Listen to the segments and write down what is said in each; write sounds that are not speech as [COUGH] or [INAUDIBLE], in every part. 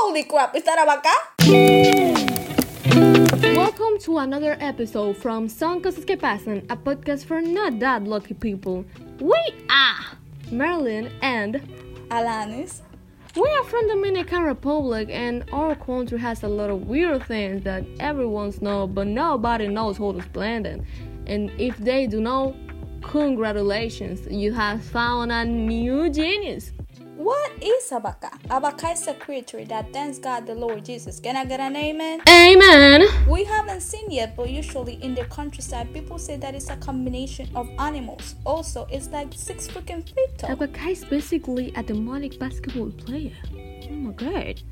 Holy crap, is that a vaca? Welcome to another episode from Son Cosas Que Pasan, a podcast for not that lucky people. We are Marilyn and Alanis. we are from Dominican Republic and our country has a lot of weird things that everyone knows but nobody knows how to explain them. And if they do know, congratulations, you have found a new genius. What is Abaka? Abaka is a creature that thanks God the Lord Jesus. Can I get an amen? Amen. We haven't seen yet, but usually in the countryside, people say that it's a combination of animals. Also, it's like six freaking feet tall. Abaka is basically a demonic basketball player. Oh my god.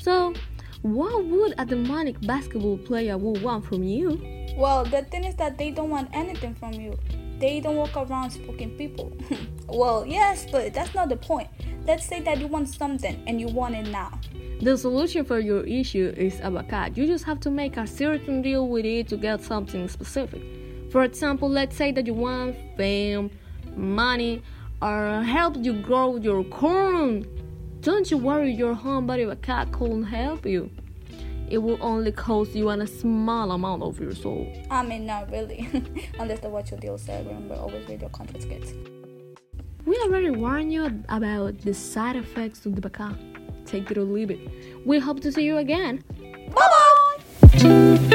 So, what would a demonic basketball player would want from you? Well, the thing is that they don't want anything from you. They don't walk around spooking people. [LAUGHS] well, yes, but that's not the point. Let's say that you want something and you want it now. The solution for your issue is Abaka. You just have to make a certain deal with it to get something specific. For example, let's say that you want fame, money, or help you grow your corn. Don't you worry, your homebody Abaka couldn't help you. It will only cost you a small amount of your soul. I mean, not really. [LAUGHS] Unless the what your deal said. Remember, always read your contract kids. We already warned you about the side effects of the Bacá. Take it or leave it. We hope to see you again. Bye bye!